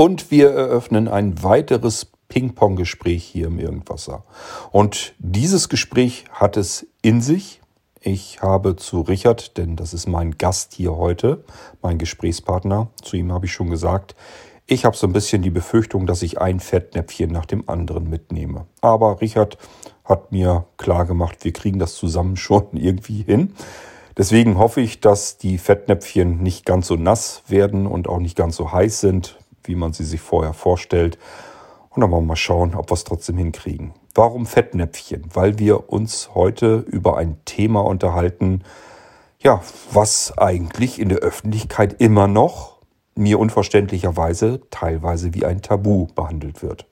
Und wir eröffnen ein weiteres Ping-Pong-Gespräch hier im Irgendwasser. Und dieses Gespräch hat es in sich. Ich habe zu Richard, denn das ist mein Gast hier heute, mein Gesprächspartner, zu ihm habe ich schon gesagt, ich habe so ein bisschen die Befürchtung, dass ich ein Fettnäpfchen nach dem anderen mitnehme. Aber Richard hat mir klar gemacht, wir kriegen das zusammen schon irgendwie hin. Deswegen hoffe ich, dass die Fettnäpfchen nicht ganz so nass werden und auch nicht ganz so heiß sind, wie man sie sich vorher vorstellt. Und dann wollen wir mal schauen, ob wir es trotzdem hinkriegen. Warum Fettnäpfchen? Weil wir uns heute über ein Thema unterhalten, ja, was eigentlich in der Öffentlichkeit immer noch, mir unverständlicherweise, teilweise wie ein Tabu behandelt wird.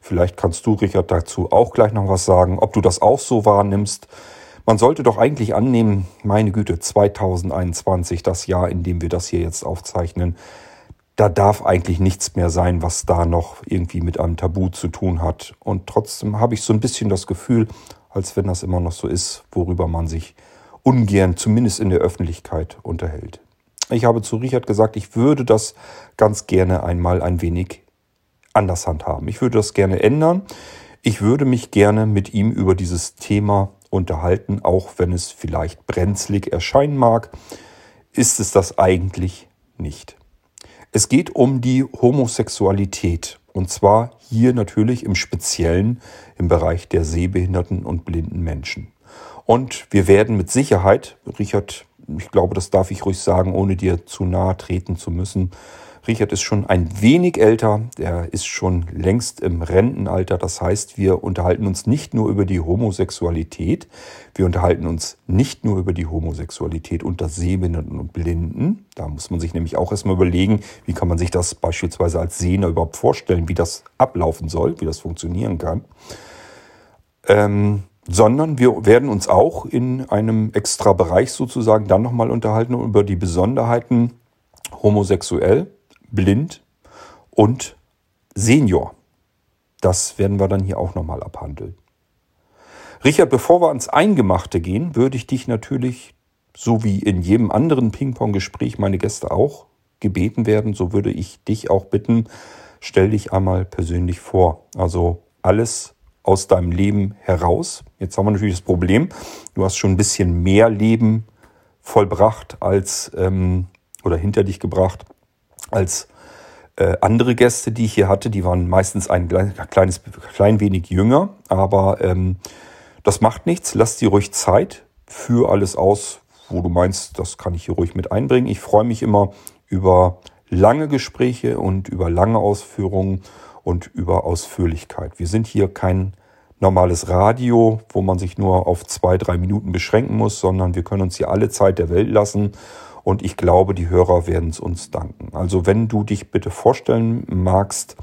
Vielleicht kannst du, Richard, dazu auch gleich noch was sagen, ob du das auch so wahrnimmst. Man sollte doch eigentlich annehmen, meine Güte, 2021, das Jahr, in dem wir das hier jetzt aufzeichnen, da darf eigentlich nichts mehr sein, was da noch irgendwie mit einem Tabu zu tun hat. Und trotzdem habe ich so ein bisschen das Gefühl, als wenn das immer noch so ist, worüber man sich ungern, zumindest in der Öffentlichkeit, unterhält. Ich habe zu Richard gesagt, ich würde das ganz gerne einmal ein wenig anders handhaben. Ich würde das gerne ändern. Ich würde mich gerne mit ihm über dieses Thema unterhalten, auch wenn es vielleicht brenzlig erscheinen mag, ist es das eigentlich nicht. Es geht um die Homosexualität. Und zwar hier natürlich im Speziellen im Bereich der sehbehinderten und blinden Menschen. Und wir werden mit Sicherheit, Richard, ich glaube, das darf ich ruhig sagen, ohne dir zu nahe treten zu müssen, Richard ist schon ein wenig älter, er ist schon längst im Rentenalter. Das heißt, wir unterhalten uns nicht nur über die Homosexualität, wir unterhalten uns nicht nur über die Homosexualität unter Sehbehinderten und Blinden. Da muss man sich nämlich auch erstmal überlegen, wie kann man sich das beispielsweise als Sehner überhaupt vorstellen, wie das ablaufen soll, wie das funktionieren kann. Ähm, sondern wir werden uns auch in einem extra Bereich sozusagen dann nochmal unterhalten über die Besonderheiten homosexuell blind und Senior. Das werden wir dann hier auch nochmal abhandeln. Richard, bevor wir ans Eingemachte gehen, würde ich dich natürlich, so wie in jedem anderen Ping-Pong-Gespräch meine Gäste auch gebeten werden, so würde ich dich auch bitten, stell dich einmal persönlich vor. Also alles aus deinem Leben heraus. Jetzt haben wir natürlich das Problem, du hast schon ein bisschen mehr Leben vollbracht als ähm, oder hinter dich gebracht als äh, andere Gäste, die ich hier hatte. Die waren meistens ein kleines, klein wenig jünger, aber ähm, das macht nichts. Lass dir ruhig Zeit für alles aus, wo du meinst, das kann ich hier ruhig mit einbringen. Ich freue mich immer über lange Gespräche und über lange Ausführungen und über Ausführlichkeit. Wir sind hier kein normales Radio, wo man sich nur auf zwei, drei Minuten beschränken muss, sondern wir können uns hier alle Zeit der Welt lassen und ich glaube, die Hörer werden es uns danken. Also wenn du dich bitte vorstellen magst,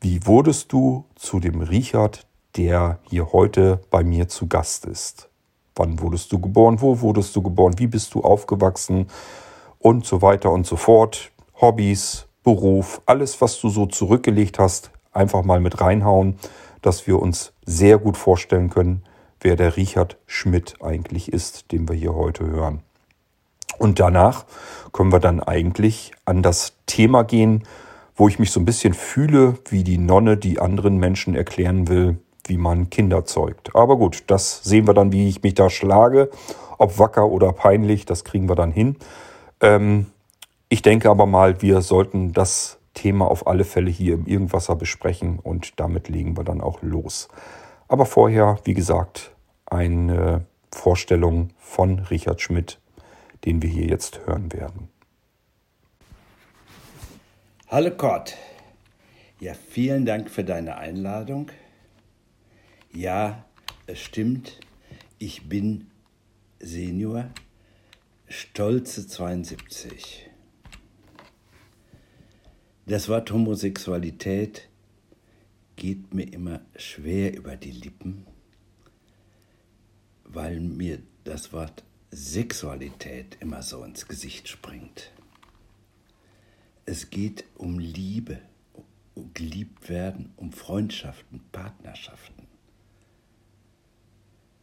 wie wurdest du zu dem Richard, der hier heute bei mir zu Gast ist? Wann wurdest du geboren? Wo wurdest du geboren? Wie bist du aufgewachsen? Und so weiter und so fort. Hobbys, Beruf, alles, was du so zurückgelegt hast, einfach mal mit reinhauen, dass wir uns sehr gut vorstellen können, wer der Richard Schmidt eigentlich ist, den wir hier heute hören. Und danach können wir dann eigentlich an das Thema gehen, wo ich mich so ein bisschen fühle wie die Nonne, die anderen Menschen erklären will, wie man Kinder zeugt. Aber gut, das sehen wir dann, wie ich mich da schlage. Ob wacker oder peinlich, das kriegen wir dann hin. Ähm, ich denke aber mal, wir sollten das Thema auf alle Fälle hier im Irgendwasser besprechen und damit legen wir dann auch los. Aber vorher, wie gesagt, eine Vorstellung von Richard Schmidt den wir hier jetzt hören werden. Hallo Kurt. Ja, vielen Dank für deine Einladung. Ja, es stimmt, ich bin Senior, stolze 72. Das Wort Homosexualität geht mir immer schwer über die Lippen, weil mir das Wort Sexualität immer so ins Gesicht springt. Es geht um Liebe, um geliebt werden, um Freundschaften, Partnerschaften.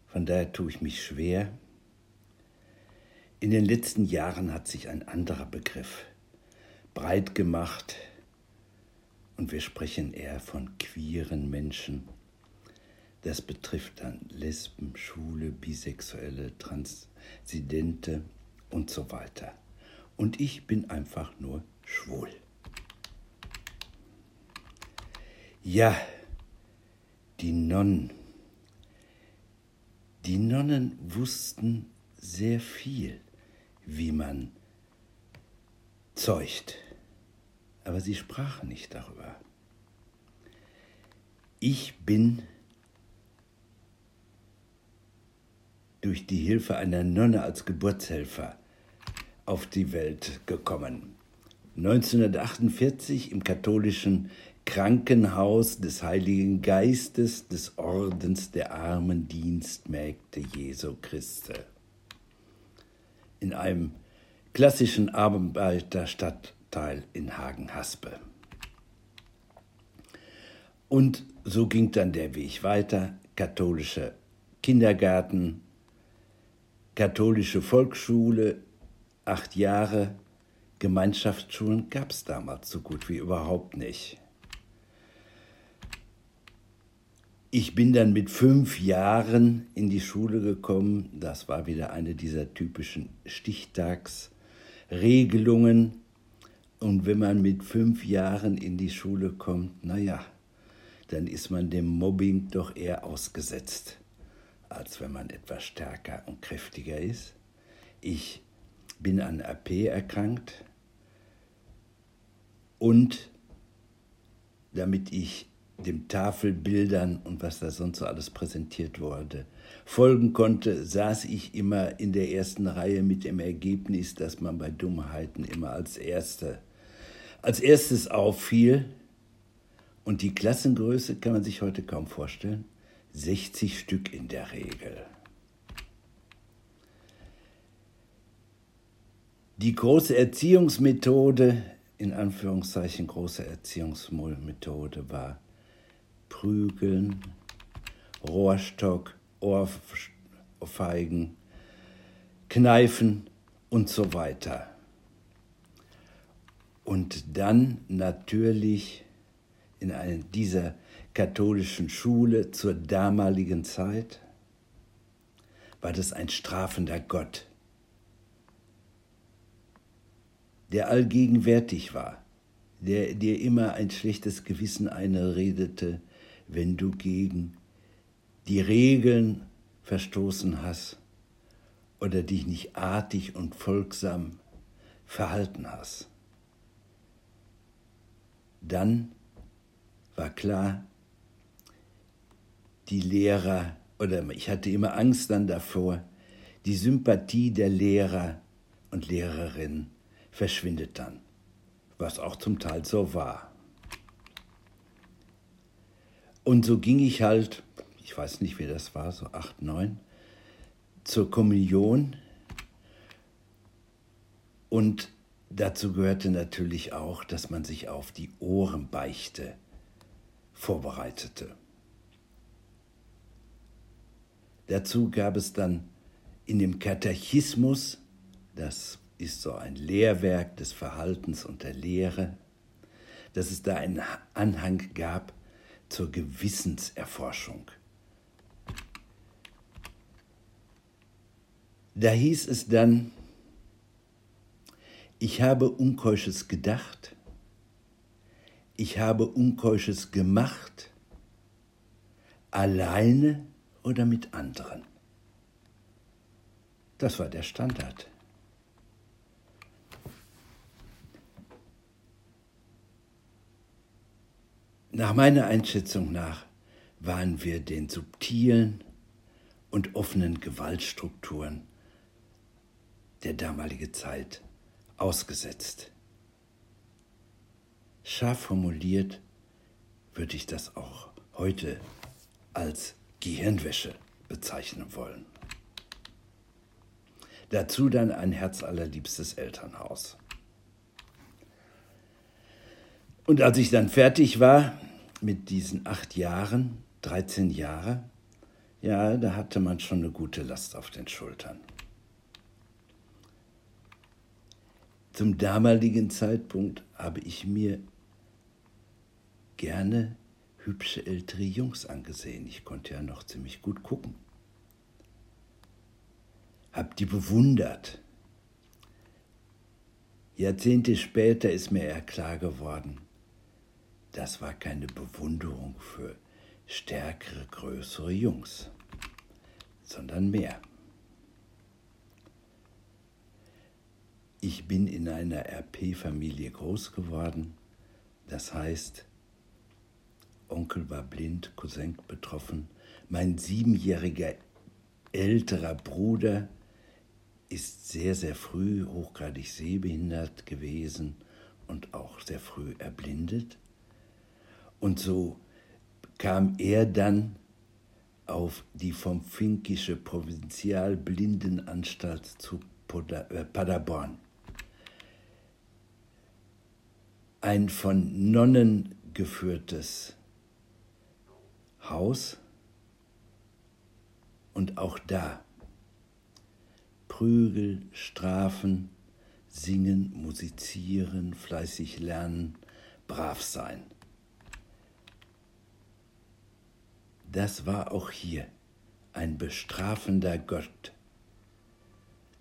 Von daher tue ich mich schwer. In den letzten Jahren hat sich ein anderer Begriff breit gemacht, Und wir sprechen eher von queeren Menschen. Das betrifft dann Lesben, Schwule, Bisexuelle, Transidente und so weiter. Und ich bin einfach nur schwul. Ja, die Nonnen. Die Nonnen wussten sehr viel, wie man zeugt, aber sie sprachen nicht darüber. Ich bin durch die Hilfe einer Nonne als Geburtshelfer auf die Welt gekommen. 1948 im katholischen Krankenhaus des Heiligen Geistes des Ordens der armen Dienstmägde Jesu Christi. In einem klassischen Arbeiterstadtteil in Hagen-Haspe. Und so ging dann der Weg weiter. Katholischer Kindergarten, katholische Volksschule, acht Jahre. Gemeinschaftsschulen gab es damals so gut wie überhaupt nicht. Ich bin dann mit fünf Jahren in die Schule gekommen. Das war wieder eine dieser typischen Stichtagsregelungen. Und wenn man mit fünf Jahren in die Schule kommt, naja, dann ist man dem Mobbing doch eher ausgesetzt, als wenn man etwas stärker und kräftiger ist. Ich bin an AP erkrankt und damit ich dem Tafelbildern und was da sonst so alles präsentiert wurde, folgen konnte, saß ich immer in der ersten Reihe mit dem Ergebnis, dass man bei Dummheiten immer als Erste, als erstes auffiel. Und die Klassengröße kann man sich heute kaum vorstellen. 60 Stück in der Regel. Die große Erziehungsmethode, in Anführungszeichen große Erziehungsmethode, war Prügeln, Rohrstock, Ohrfeigen, Kneifen und so weiter. Und dann natürlich in einer dieser katholischen Schule zur damaligen Zeit war das ein strafender Gott, der allgegenwärtig war, der dir immer ein schlechtes Gewissen einredete, wenn du gegen die Regeln verstoßen hast oder dich nicht artig und folgsam verhalten hast. Dann war klar, die Lehrer, oder ich hatte immer Angst dann davor, die Sympathie der Lehrer und Lehrerinnen verschwindet dann, was auch zum Teil so war. Und so ging ich halt, ich weiß nicht, wie das war, so acht, neun, zur Kommunion. Und dazu gehörte natürlich auch, dass man sich auf die Ohrenbeichte vorbereitete. Dazu gab es dann in dem Katechismus, das ist so ein Lehrwerk des Verhaltens und der Lehre, dass es da einen Anhang gab zur Gewissenserforschung. Da hieß es dann, ich habe Unkeusches gedacht, ich habe Unkeusches gemacht, alleine oder mit anderen. Das war der Standard. Nach meiner Einschätzung nach waren wir den subtilen und offenen Gewaltstrukturen der damaligen Zeit ausgesetzt. Scharf formuliert würde ich das auch heute als Gehirnwäsche bezeichnen wollen. Dazu dann ein herzallerliebstes Elternhaus. Und als ich dann fertig war, mit diesen acht Jahren, 13 Jahre, ja, da hatte man schon eine gute Last auf den Schultern. Zum damaligen Zeitpunkt habe ich mir gerne hübsche ältere Jungs angesehen. Ich konnte ja noch ziemlich gut gucken. Hab die bewundert. Jahrzehnte später ist mir eher klar geworden, das war keine Bewunderung für stärkere, größere Jungs, sondern mehr. Ich bin in einer RP-Familie groß geworden, das heißt, Onkel war blind, Cousin betroffen, mein siebenjähriger älterer Bruder ist sehr, sehr früh hochgradig sehbehindert gewesen und auch sehr früh erblindet. Und so kam er dann auf die vom Finkische Provinzialblindenanstalt zu äh, Paderborn. Ein von Nonnen geführtes Haus und auch da Prügel, Strafen, singen, musizieren, fleißig lernen, brav sein. Das war auch hier ein bestrafender Gott.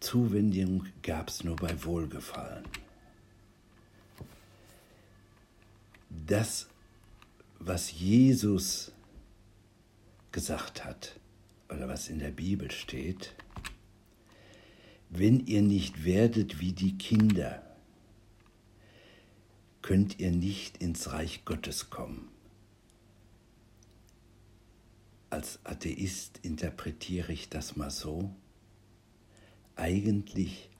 Zuwendung gab's nur bei Wohlgefallen. Das, was Jesus gesagt hat oder was in der Bibel steht, wenn ihr nicht werdet wie die Kinder, könnt ihr nicht ins Reich Gottes kommen. Als Atheist interpretiere ich das mal so. Eigentlich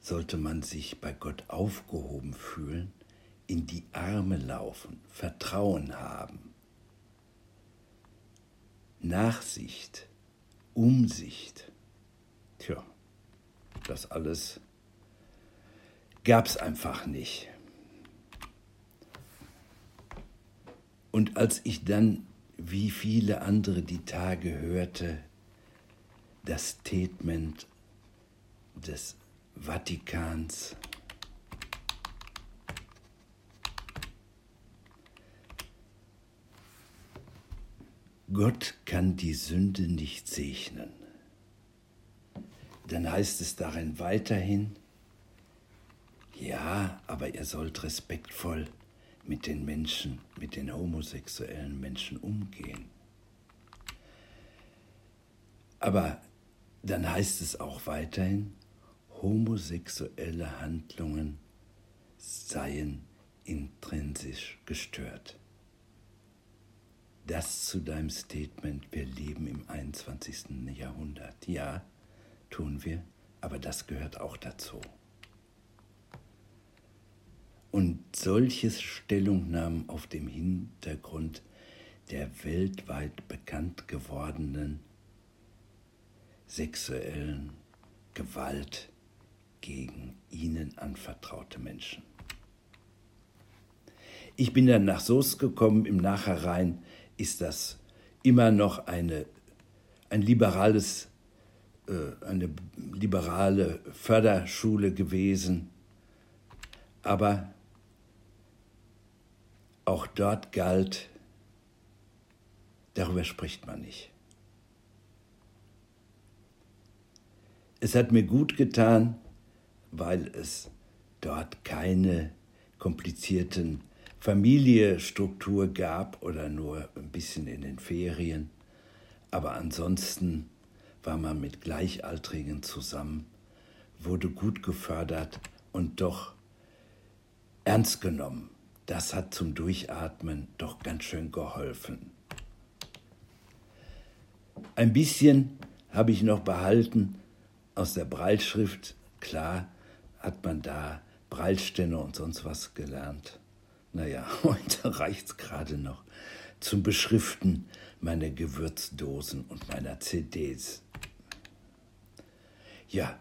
sollte man sich bei Gott aufgehoben fühlen, in die Arme laufen, Vertrauen haben, Nachsicht, Umsicht. Tja, das alles gab es einfach nicht. Und als ich dann, wie viele andere die Tage hörte, das Statement des Vatikans, Gott kann die Sünde nicht segnen dann heißt es darin weiterhin, ja, aber ihr sollt respektvoll mit den Menschen, mit den homosexuellen Menschen umgehen. Aber dann heißt es auch weiterhin, homosexuelle Handlungen seien intrinsisch gestört. Das zu deinem Statement, wir leben im 21. Jahrhundert. Ja, tun wir, aber das gehört auch dazu. Und solche Stellungnahmen auf dem Hintergrund der weltweit bekannt gewordenen sexuellen Gewalt gegen ihnen anvertraute Menschen. Ich bin dann nach Soest gekommen, im Nachhinein ist das immer noch eine, ein liberales äh, eine liberale Förderschule gewesen, aber auch dort galt, darüber spricht man nicht. Es hat mir gut getan, weil es dort keine komplizierten Familienstruktur gab oder nur ein bisschen in den Ferien. Aber ansonsten war man mit Gleichaltrigen zusammen, wurde gut gefördert und doch ernst genommen. Das hat zum Durchatmen doch ganz schön geholfen. Ein bisschen habe ich noch behalten aus der Breilschrift. Klar hat man da Breilstände und sonst was gelernt. Naja, heute reicht es gerade noch zum Beschriften meiner Gewürzdosen und meiner CDs. Ja,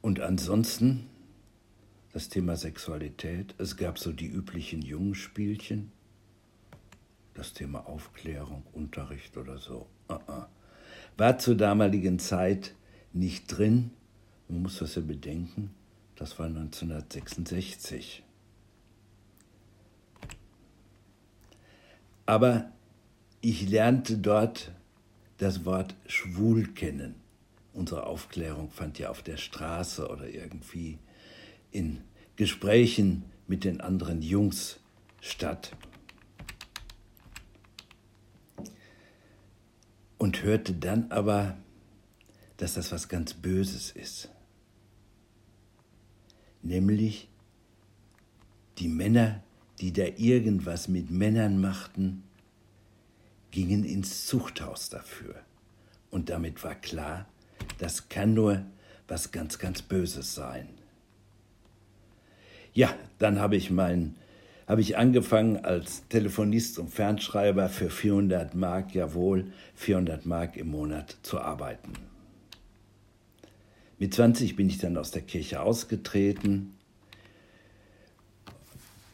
und ansonsten das Thema Sexualität. Es gab so die üblichen Jungenspielchen. Das Thema Aufklärung, Unterricht oder so. Uh -uh. War zur damaligen Zeit nicht drin. Man muss das ja bedenken. Das war 1966. Aber ich lernte dort das Wort schwul kennen. Unsere Aufklärung fand ja auf der Straße oder irgendwie in Gesprächen mit den anderen Jungs statt. Und hörte dann aber, dass das was ganz Böses ist. Nämlich die Männer, die da irgendwas mit Männern machten, gingen ins Zuchthaus dafür. Und damit war klar, das kann nur was ganz, ganz Böses sein. Ja, dann habe ich mein, habe ich angefangen als Telefonist und Fernschreiber für 400 Mark, jawohl, 400 Mark im Monat zu arbeiten. Mit 20 bin ich dann aus der Kirche ausgetreten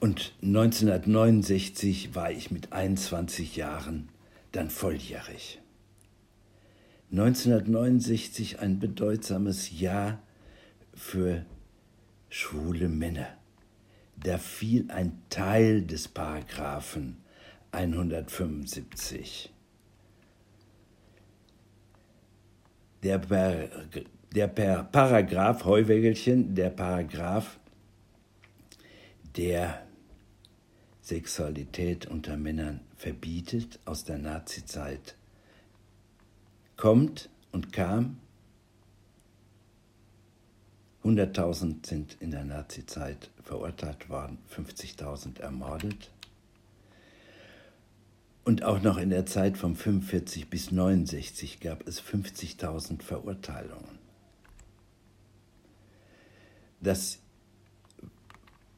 und 1969 war ich mit 21 Jahren dann volljährig. 1969 ein bedeutsames Jahr für schwule Männer. Da fiel ein Teil des Paragraphen 175. Der, per, der per Paragraph Heuwägelchen, der Paragraph, der Sexualität unter Männern verbietet aus der Nazizeit, kommt und kam. 100.000 sind in der Nazizeit verurteilt worden, 50.000 ermordet. Und auch noch in der Zeit von 45 bis 69 gab es 50.000 Verurteilungen. Das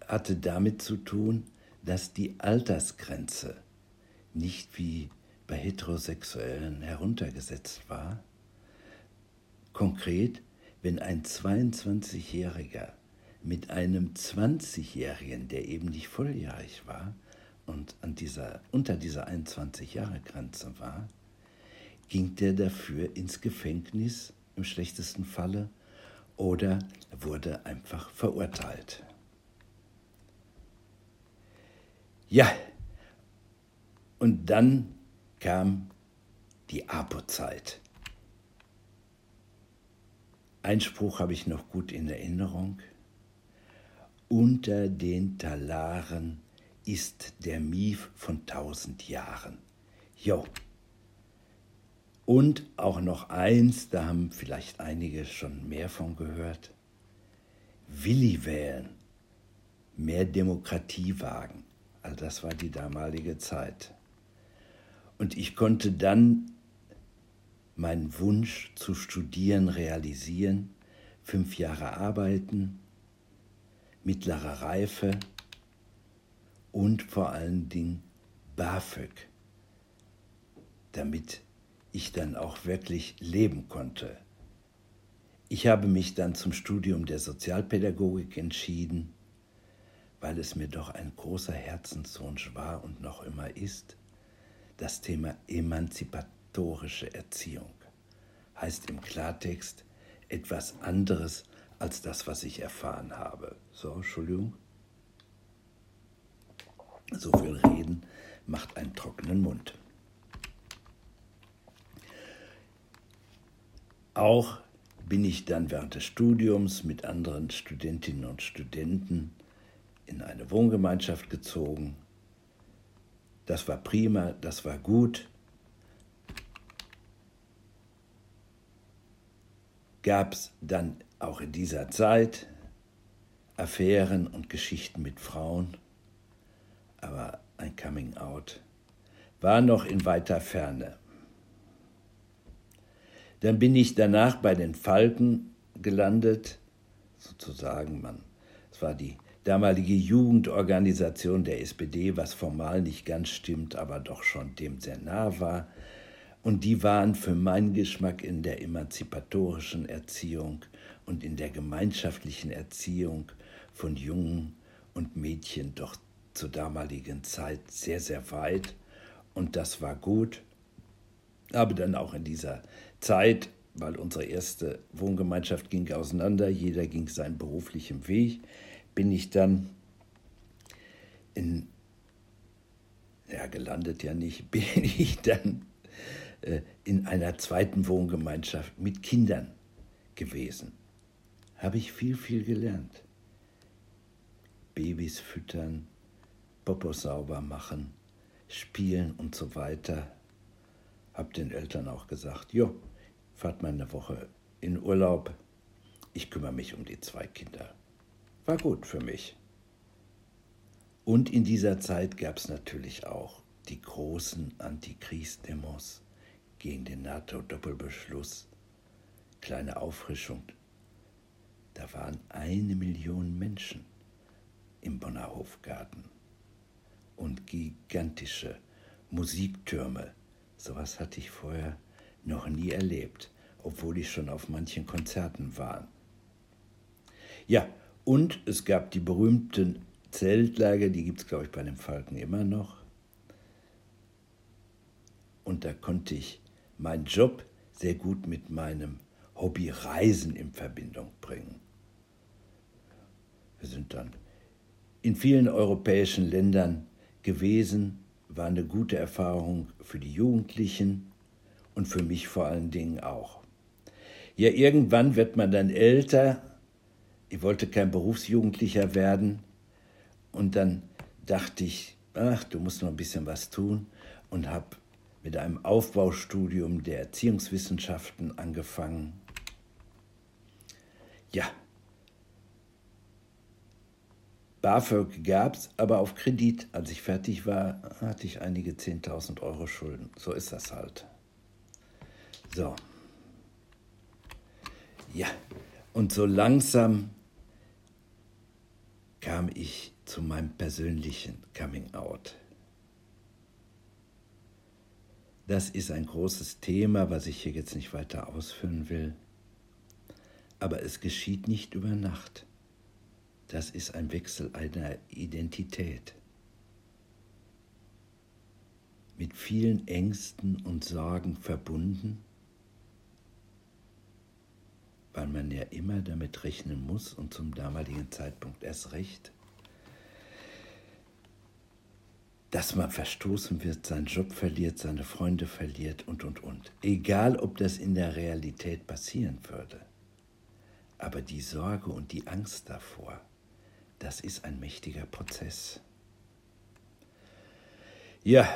hatte damit zu tun, dass die Altersgrenze nicht wie bei Heterosexuellen heruntergesetzt war. Konkret, wenn ein 22-Jähriger mit einem 20-Jährigen, der eben nicht volljährig war und an dieser, unter dieser 21-Jahre-Grenze war, ging der dafür ins Gefängnis im schlechtesten Falle oder wurde einfach verurteilt. Ja, und dann kam die Apo-Zeit. Einspruch habe ich noch gut in Erinnerung. Unter den Talaren ist der Mief von tausend Jahren. Jo. Und auch noch eins, da haben vielleicht einige schon mehr von gehört. Willi wählen, mehr Demokratie wagen. All das war die damalige Zeit. Und ich konnte dann meinen Wunsch zu studieren realisieren, fünf Jahre arbeiten, mittlere Reife und vor allen Dingen BAföG, damit ich dann auch wirklich leben konnte. Ich habe mich dann zum Studium der Sozialpädagogik entschieden weil es mir doch ein großer Herzenswunsch war und noch immer ist, das Thema emanzipatorische Erziehung. Heißt im Klartext etwas anderes als das, was ich erfahren habe. So, Entschuldigung. So viel Reden macht einen trockenen Mund. Auch bin ich dann während des Studiums mit anderen Studentinnen und Studenten in eine Wohngemeinschaft gezogen. Das war prima, das war gut. Gab es dann auch in dieser Zeit Affären und Geschichten mit Frauen, aber ein Coming-out war noch in weiter Ferne. Dann bin ich danach bei den Falken gelandet, sozusagen, man, es war die damalige Jugendorganisation der SPD, was formal nicht ganz stimmt, aber doch schon dem sehr nah war. Und die waren für meinen Geschmack in der emanzipatorischen Erziehung und in der gemeinschaftlichen Erziehung von Jungen und Mädchen doch zur damaligen Zeit sehr, sehr weit. Und das war gut. Aber dann auch in dieser Zeit, weil unsere erste Wohngemeinschaft ging auseinander, jeder ging seinen beruflichen Weg, bin ich dann in ja, gelandet ja nicht, bin ich dann äh, in einer zweiten Wohngemeinschaft mit Kindern gewesen. Habe ich viel, viel gelernt. Babys füttern, Popos sauber machen, spielen und so weiter. Hab den Eltern auch gesagt, jo, fahrt mal eine Woche in Urlaub. Ich kümmere mich um die zwei Kinder. War gut für mich. Und in dieser Zeit gab es natürlich auch die großen Antikriegsdemos gegen den NATO-Doppelbeschluss. Kleine Auffrischung. Da waren eine Million Menschen im Bonner Hofgarten und gigantische Musiktürme. Sowas hatte ich vorher noch nie erlebt, obwohl ich schon auf manchen Konzerten war. Ja, und es gab die berühmten Zeltlager, die gibt es, glaube ich, bei den Falken immer noch. Und da konnte ich meinen Job sehr gut mit meinem Hobby Reisen in Verbindung bringen. Wir sind dann in vielen europäischen Ländern gewesen, war eine gute Erfahrung für die Jugendlichen und für mich vor allen Dingen auch. Ja, irgendwann wird man dann älter. Ich wollte kein Berufsjugendlicher werden. Und dann dachte ich, ach, du musst noch ein bisschen was tun und habe mit einem Aufbaustudium der Erziehungswissenschaften angefangen. Ja, BAföG gab es, aber auf Kredit. Als ich fertig war, hatte ich einige 10.000 Euro Schulden. So ist das halt. So. Ja, und so langsam kam ich zu meinem persönlichen Coming Out. Das ist ein großes Thema, was ich hier jetzt nicht weiter ausführen will. Aber es geschieht nicht über Nacht. Das ist ein Wechsel einer Identität. Mit vielen Ängsten und Sorgen verbunden, man ja immer damit rechnen muss und zum damaligen Zeitpunkt erst recht, dass man verstoßen wird, seinen Job verliert, seine Freunde verliert und, und, und. Egal, ob das in der Realität passieren würde. Aber die Sorge und die Angst davor, das ist ein mächtiger Prozess. Ja,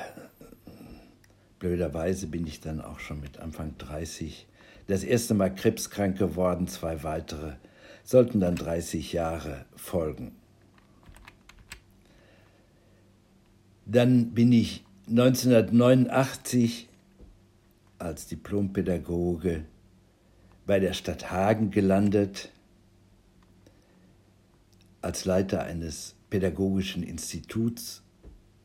blöderweise bin ich dann auch schon mit Anfang 30 das erste Mal krebskrank geworden, zwei weitere sollten dann 30 Jahre folgen. Dann bin ich 1989 als Diplompädagoge bei der Stadt Hagen gelandet, als Leiter eines pädagogischen Instituts,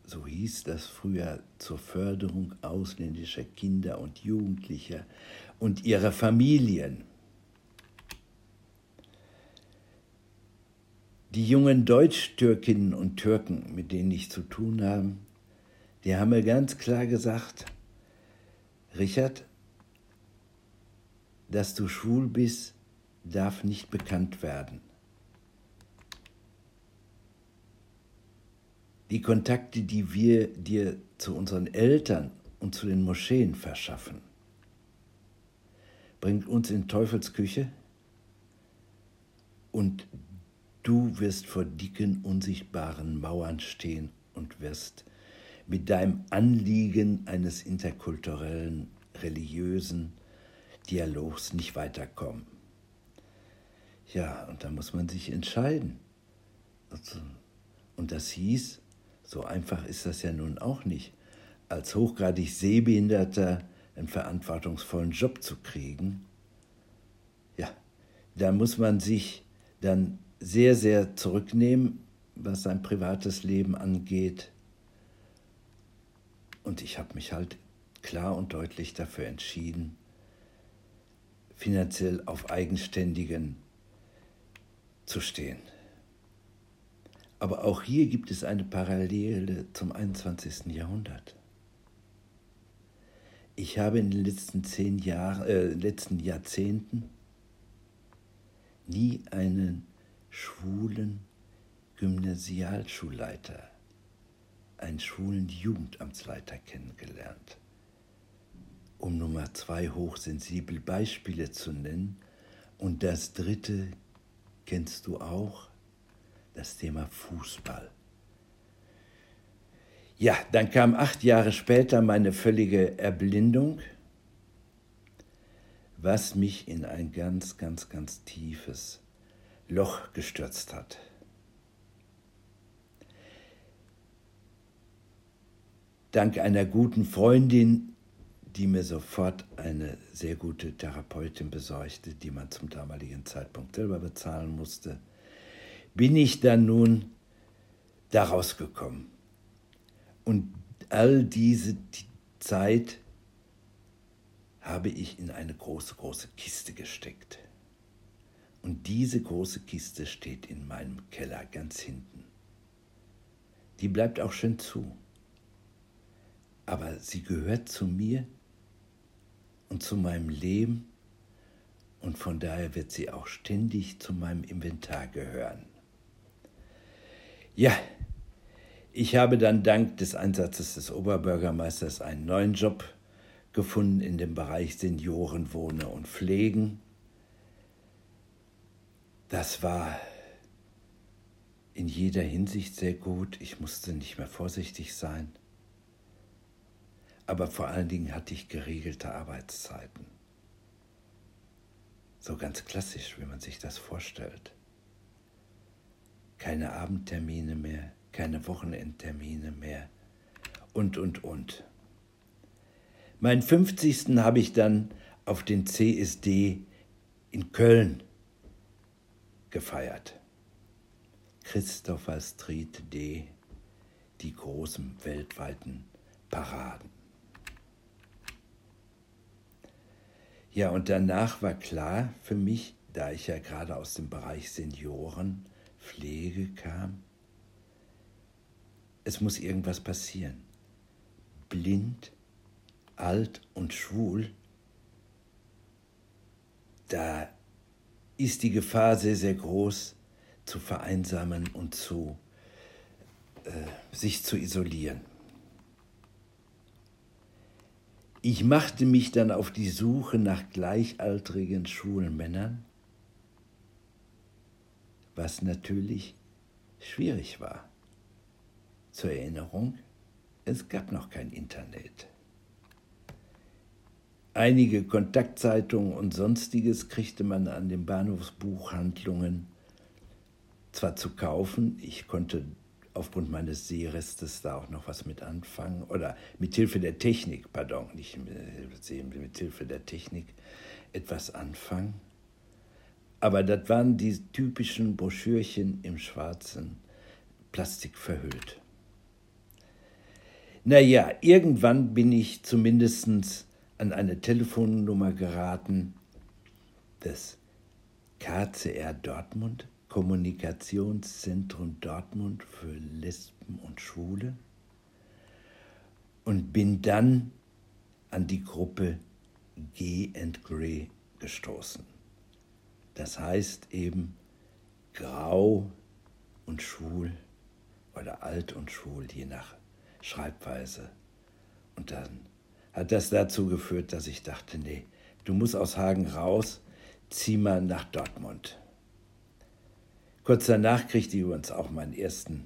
so hieß das früher, zur Förderung ausländischer Kinder und Jugendlicher und ihrer Familien. Die jungen Deutsch-Türkinnen und Türken, mit denen ich zu tun habe, die haben mir ganz klar gesagt, Richard, dass du schwul bist, darf nicht bekannt werden. Die Kontakte, die wir dir zu unseren Eltern und zu den Moscheen verschaffen, bringt uns in Teufelsküche und du wirst vor dicken, unsichtbaren Mauern stehen und wirst mit deinem Anliegen eines interkulturellen, religiösen, Dialogs nicht weiterkommen. Ja, und da muss man sich entscheiden. Also, und das hieß, so einfach ist das ja nun auch nicht, als hochgradig Sehbehinderter einen verantwortungsvollen Job zu kriegen. Ja, da muss man sich dann sehr, sehr zurücknehmen, was sein privates Leben angeht. Und ich habe mich halt klar und deutlich dafür entschieden, finanziell auf Eigenständigen zu stehen. Aber auch hier gibt es eine Parallele zum 21. Jahrhundert. Ich habe in den letzten zehn Jahren, äh, letzten Jahrzehnten nie einen schwulen Gymnasialschulleiter einen schwulen Jugendamtsleiter kennengelernt. Um Nummer zwei hochsensibel Beispiele zu nennen. Und das dritte kennst du auch, das Thema Fußball. Ja, dann kam acht Jahre später meine völlige Erblindung, was mich in ein ganz, ganz, ganz tiefes Loch gestürzt hat. Dank einer guten Freundin, die mir sofort eine sehr gute Therapeutin besorgte, die man zum damaligen Zeitpunkt selber bezahlen musste, bin ich dann nun daraus gekommen. Und all diese Zeit habe ich in eine große, große Kiste gesteckt. Und diese große Kiste steht in meinem Keller ganz hinten. Die bleibt auch schön zu. Aber sie gehört zu mir und zu meinem Leben und von daher wird sie auch ständig zu meinem Inventar gehören. Ja, ich habe dann dank des Einsatzes des Oberbürgermeisters einen neuen Job gefunden in dem Bereich Seniorenwohne und Pflegen. Das war in jeder Hinsicht sehr gut. Ich musste nicht mehr vorsichtig sein. Aber vor allen Dingen hatte ich geregelte Arbeitszeiten. So ganz klassisch, wie man sich das vorstellt. Keine Abendtermine mehr, keine Wochenendtermine mehr und, und, und. Meinen 50. habe ich dann auf den CSD in Köln gefeiert. Christopher Street D, die großen weltweiten Paraden. Ja, und danach war klar für mich, da ich ja gerade aus dem Bereich Seniorenpflege kam, es muss irgendwas passieren. Blind, alt und schwul, da ist die Gefahr sehr, sehr groß, zu vereinsamen und zu äh, sich zu isolieren. Ich machte mich dann auf die Suche nach gleichaltrigen schwulen Männern, was natürlich schwierig war. Zur Erinnerung, es gab noch kein Internet. Einige Kontaktzeitungen und sonstiges kriegte man an den Bahnhofsbuchhandlungen zwar zu kaufen, ich konnte aufgrund meines Sehrestes da auch noch was mit anfangen oder mit Hilfe der Technik, pardon, nicht mit, mit Hilfe der Technik etwas anfangen. Aber das waren die typischen Broschürchen im schwarzen Plastik verhüllt. Naja, irgendwann bin ich zumindest an eine Telefonnummer geraten des KCR Dortmund, Kommunikationszentrum Dortmund für Lesben und Schwule, und bin dann an die Gruppe G and Grey gestoßen. Das heißt eben grau und schwul oder alt und schwul, je nach Schreibweise. Und dann hat das dazu geführt, dass ich dachte, nee, du musst aus Hagen raus, zieh mal nach Dortmund. Kurz danach kriegte ich übrigens auch meinen ersten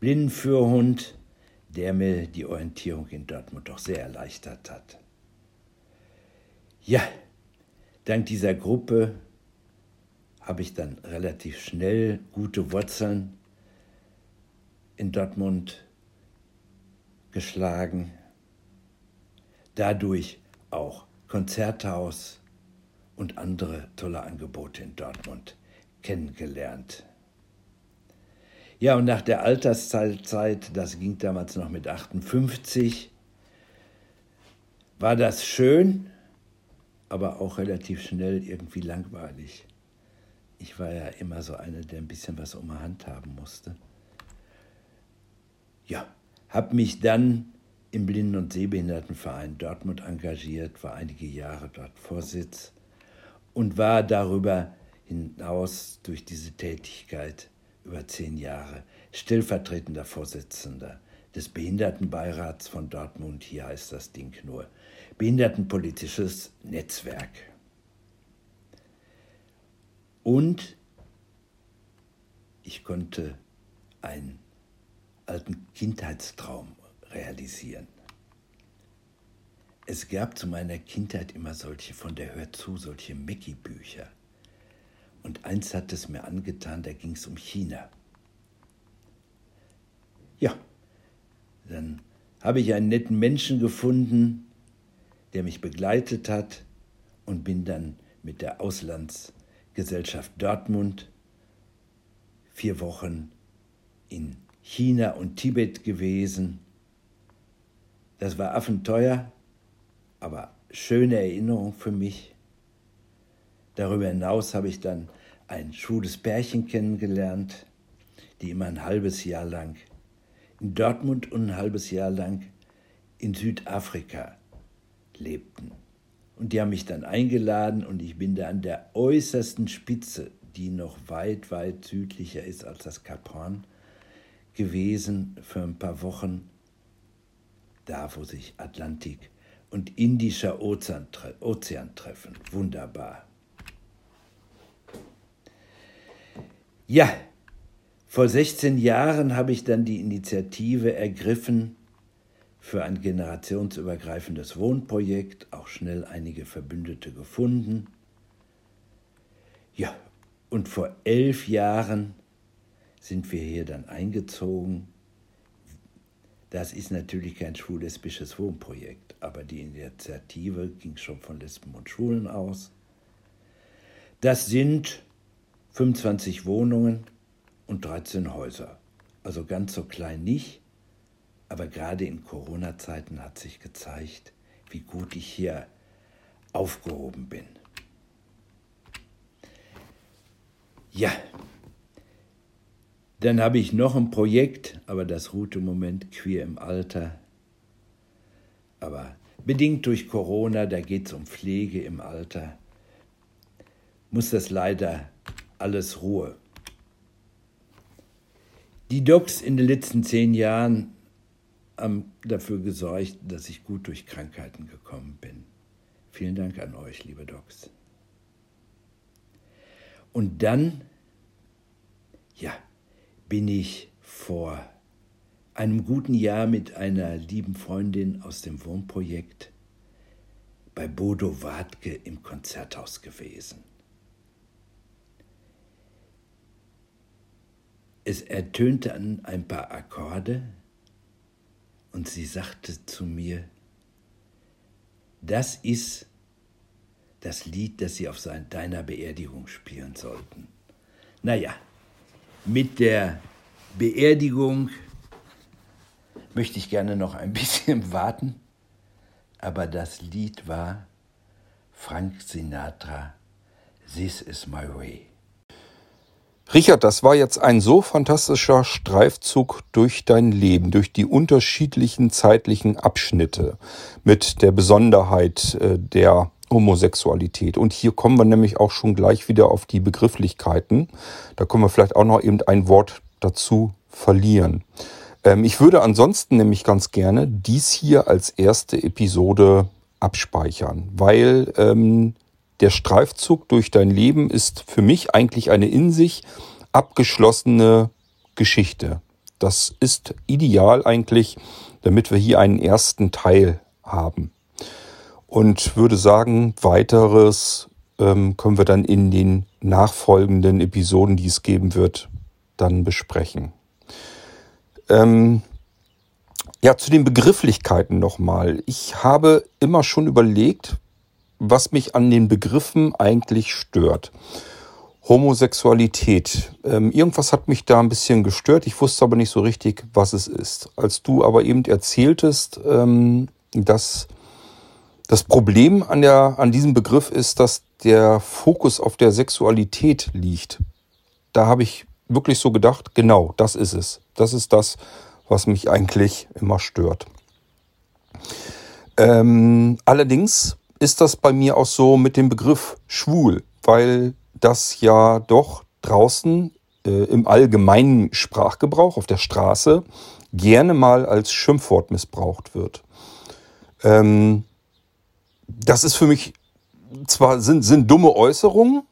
Blindenführhund, der mir die Orientierung in Dortmund doch sehr erleichtert hat. Ja, dank dieser Gruppe habe ich dann relativ schnell gute Wurzeln in Dortmund geschlagen. Dadurch auch Konzerthaus und andere tolle Angebote in Dortmund kennengelernt. Ja, und nach der Alterszeit, das ging damals noch mit 58, war das schön, aber auch relativ schnell irgendwie langweilig. Ich war ja immer so einer, der ein bisschen was um die Hand haben musste. Ja, habe mich dann im Blinden- und Sehbehindertenverein Dortmund engagiert, war einige Jahre dort Vorsitz und war darüber hinaus durch diese Tätigkeit über zehn Jahre stellvertretender Vorsitzender des Behindertenbeirats von Dortmund, hier heißt das Ding nur Behindertenpolitisches Netzwerk. Und ich konnte einen alten Kindheitstraum realisieren. Es gab zu meiner Kindheit immer solche von der Hör zu, solche Mickey-Bücher. Und eins hat es mir angetan, da ging es um China. Ja, dann habe ich einen netten Menschen gefunden, der mich begleitet hat und bin dann mit der Auslandsgesellschaft Dortmund vier Wochen in China und Tibet gewesen. Das war affenteuer, aber schöne Erinnerung für mich. Darüber hinaus habe ich dann ein schwules Pärchen kennengelernt, die immer ein halbes Jahr lang in Dortmund und ein halbes Jahr lang in Südafrika lebten. Und die haben mich dann eingeladen und ich bin da an der äußersten Spitze, die noch weit, weit südlicher ist als das Kap Horn, gewesen für ein paar Wochen, da wo sich Atlantik und Indischer Ozean, Ozean treffen. Wunderbar. Ja, vor 16 Jahren habe ich dann die Initiative ergriffen für ein generationsübergreifendes Wohnprojekt, auch schnell einige Verbündete gefunden. Ja, und vor elf Jahren sind wir hier dann eingezogen. Das ist natürlich kein schwul-lesbisches Wohnprojekt, aber die Initiative ging schon von Lesben und Schwulen aus. Das sind 25 Wohnungen und 13 Häuser. Also ganz so klein nicht, aber gerade in Corona-Zeiten hat sich gezeigt, wie gut ich hier aufgehoben bin. Ja, dann habe ich noch ein Projekt, aber das ruht im Moment queer im Alter. Aber bedingt durch Corona, da geht es um Pflege im Alter, muss das leider alles Ruhe. Die Docs in den letzten zehn Jahren haben dafür gesorgt, dass ich gut durch Krankheiten gekommen bin. Vielen Dank an euch, liebe Docs. Und dann, ja, bin ich vor einem guten Jahr mit einer lieben Freundin aus dem Wohnprojekt bei Bodo Wartke im Konzerthaus gewesen. Es ertönte an ein paar Akkorde und sie sagte zu mir, das ist das Lied, das Sie auf deiner Beerdigung spielen sollten. Naja, mit der Beerdigung möchte ich gerne noch ein bisschen warten, aber das Lied war Frank Sinatra, This is my way. Richard, das war jetzt ein so fantastischer Streifzug durch dein Leben, durch die unterschiedlichen zeitlichen Abschnitte mit der Besonderheit äh, der Homosexualität. Und hier kommen wir nämlich auch schon gleich wieder auf die Begrifflichkeiten. Da können wir vielleicht auch noch eben ein Wort dazu verlieren. Ähm, ich würde ansonsten nämlich ganz gerne dies hier als erste Episode abspeichern, weil ähm, der Streifzug durch dein Leben ist für mich eigentlich eine in sich abgeschlossene Geschichte. Das ist ideal eigentlich, damit wir hier einen ersten Teil haben und würde sagen, weiteres ähm, können wir dann in den nachfolgenden Episoden, die es geben wird, dann besprechen. Ähm, ja, zu den Begrifflichkeiten nochmal. Ich habe immer schon überlegt, was mich an den Begriffen eigentlich stört. Homosexualität. Ähm, irgendwas hat mich da ein bisschen gestört. Ich wusste aber nicht so richtig, was es ist. Als du aber eben erzähltest, ähm, dass das Problem an, der, an diesem Begriff ist, dass der Fokus auf der Sexualität liegt. Da habe ich wirklich so gedacht, genau, das ist es. Das ist das, was mich eigentlich immer stört. Ähm, allerdings ist das bei mir auch so mit dem Begriff schwul, weil das ja doch draußen äh, im allgemeinen Sprachgebrauch auf der Straße gerne mal als Schimpfwort missbraucht wird. Ähm, das ist für mich zwar sind, sind dumme Äußerungen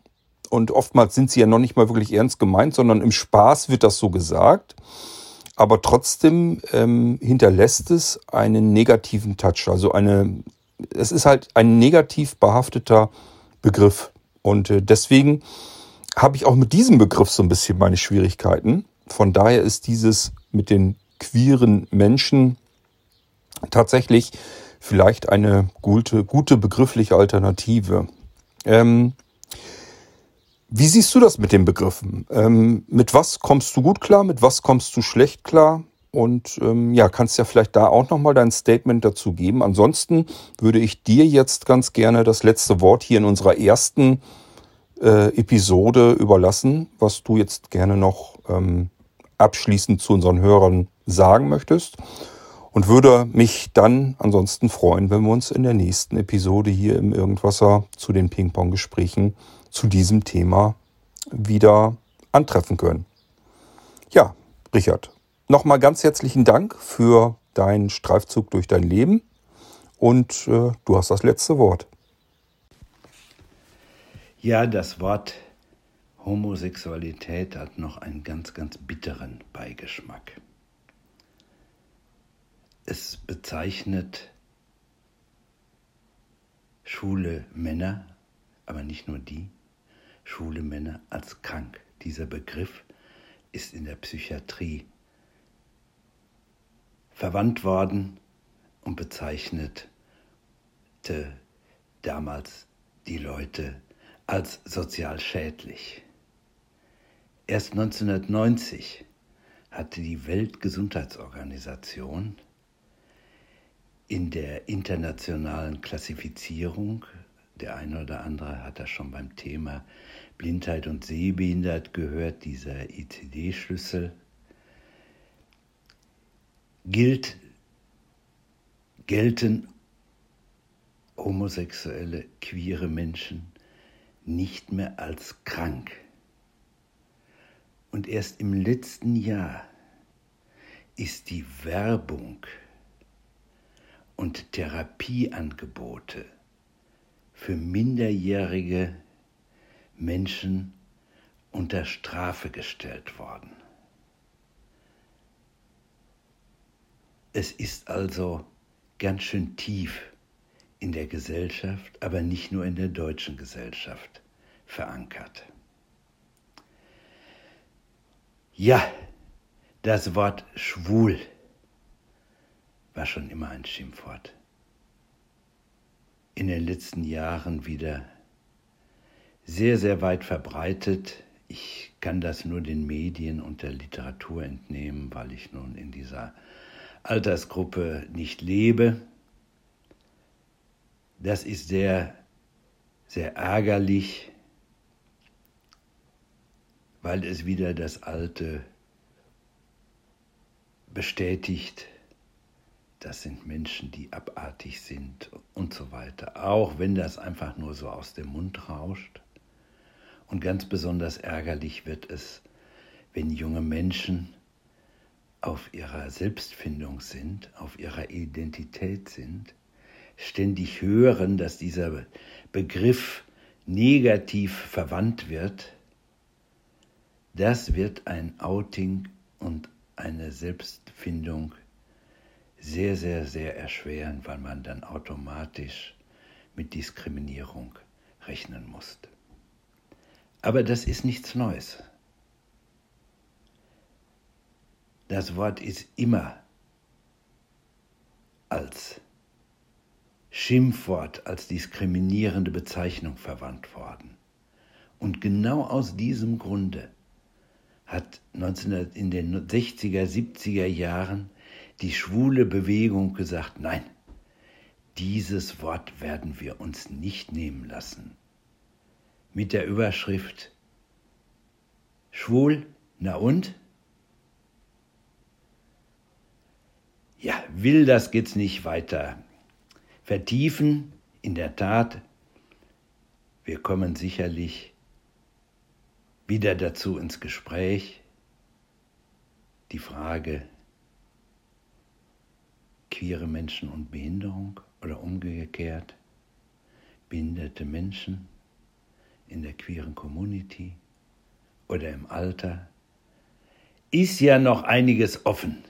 und oftmals sind sie ja noch nicht mal wirklich ernst gemeint, sondern im Spaß wird das so gesagt. Aber trotzdem ähm, hinterlässt es einen negativen Touch. Also eine, es ist halt ein negativ behafteter Begriff. Und äh, deswegen habe ich auch mit diesem Begriff so ein bisschen meine Schwierigkeiten. Von daher ist dieses mit den queeren Menschen tatsächlich vielleicht eine gute, gute begriffliche Alternative. Ähm, wie siehst du das mit den Begriffen? Ähm, mit was kommst du gut klar? Mit was kommst du schlecht klar? Und ähm, ja, kannst ja vielleicht da auch nochmal dein Statement dazu geben. Ansonsten würde ich dir jetzt ganz gerne das letzte Wort hier in unserer ersten äh, Episode überlassen, was du jetzt gerne noch ähm, abschließend zu unseren Hörern sagen möchtest. Und würde mich dann ansonsten freuen, wenn wir uns in der nächsten Episode hier im Irgendwasser zu den Ping-Pong-Gesprächen zu diesem Thema wieder antreffen können. Ja, Richard, nochmal ganz herzlichen Dank für deinen Streifzug durch dein Leben und äh, du hast das letzte Wort. Ja, das Wort Homosexualität hat noch einen ganz, ganz bitteren Beigeschmack. Es bezeichnet schwule Männer, aber nicht nur die, schwule Männer als krank. Dieser Begriff ist in der Psychiatrie verwandt worden und bezeichnete damals die Leute als sozial schädlich. Erst 1990 hatte die Weltgesundheitsorganisation in der internationalen Klassifizierung, der eine oder andere hat das schon beim Thema Blindheit und Sehbehindert gehört, dieser ICD-Schlüssel, gilt, gelten homosexuelle, queere Menschen nicht mehr als krank. Und erst im letzten Jahr ist die Werbung und Therapieangebote für minderjährige Menschen unter Strafe gestellt worden. Es ist also ganz schön tief in der Gesellschaft, aber nicht nur in der deutschen Gesellschaft verankert. Ja, das Wort schwul war schon immer ein Schimpfwort. In den letzten Jahren wieder sehr, sehr weit verbreitet. Ich kann das nur den Medien und der Literatur entnehmen, weil ich nun in dieser Altersgruppe nicht lebe. Das ist sehr, sehr ärgerlich, weil es wieder das Alte bestätigt. Das sind Menschen, die abartig sind und so weiter. Auch wenn das einfach nur so aus dem Mund rauscht. Und ganz besonders ärgerlich wird es, wenn junge Menschen auf ihrer Selbstfindung sind, auf ihrer Identität sind, ständig hören, dass dieser Begriff negativ verwandt wird, das wird ein Outing und eine Selbstfindung sehr, sehr, sehr erschweren, weil man dann automatisch mit Diskriminierung rechnen muss. Aber das ist nichts Neues. Das Wort ist immer als Schimpfwort, als diskriminierende Bezeichnung verwandt worden. Und genau aus diesem Grunde hat 1900, in den 60er, 70er Jahren die schwule Bewegung gesagt, nein, dieses Wort werden wir uns nicht nehmen lassen. Mit der Überschrift Schwul, na und? Ja, will das geht's nicht weiter vertiefen. In der Tat, wir kommen sicherlich wieder dazu ins Gespräch die Frage queere Menschen und Behinderung oder umgekehrt behinderte Menschen in der queeren Community oder im Alter, ist ja noch einiges offen.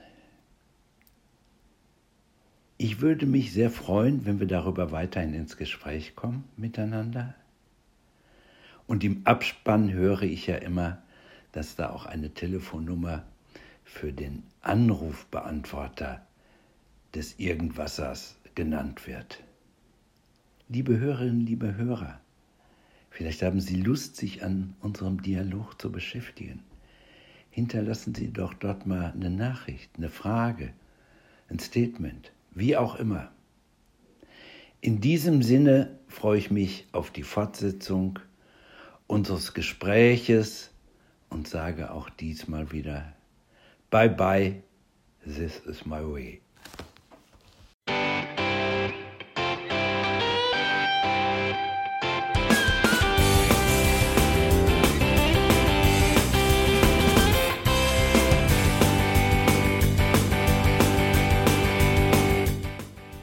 Ich würde mich sehr freuen, wenn wir darüber weiterhin ins Gespräch kommen miteinander. Und im Abspann höre ich ja immer, dass da auch eine Telefonnummer für den Anrufbeantworter des Irgendwassers genannt wird. Liebe Hörerinnen, liebe Hörer, vielleicht haben Sie Lust, sich an unserem Dialog zu beschäftigen. Hinterlassen Sie doch dort mal eine Nachricht, eine Frage, ein Statement, wie auch immer. In diesem Sinne freue ich mich auf die Fortsetzung unseres Gespräches und sage auch diesmal wieder Bye bye, this is my way.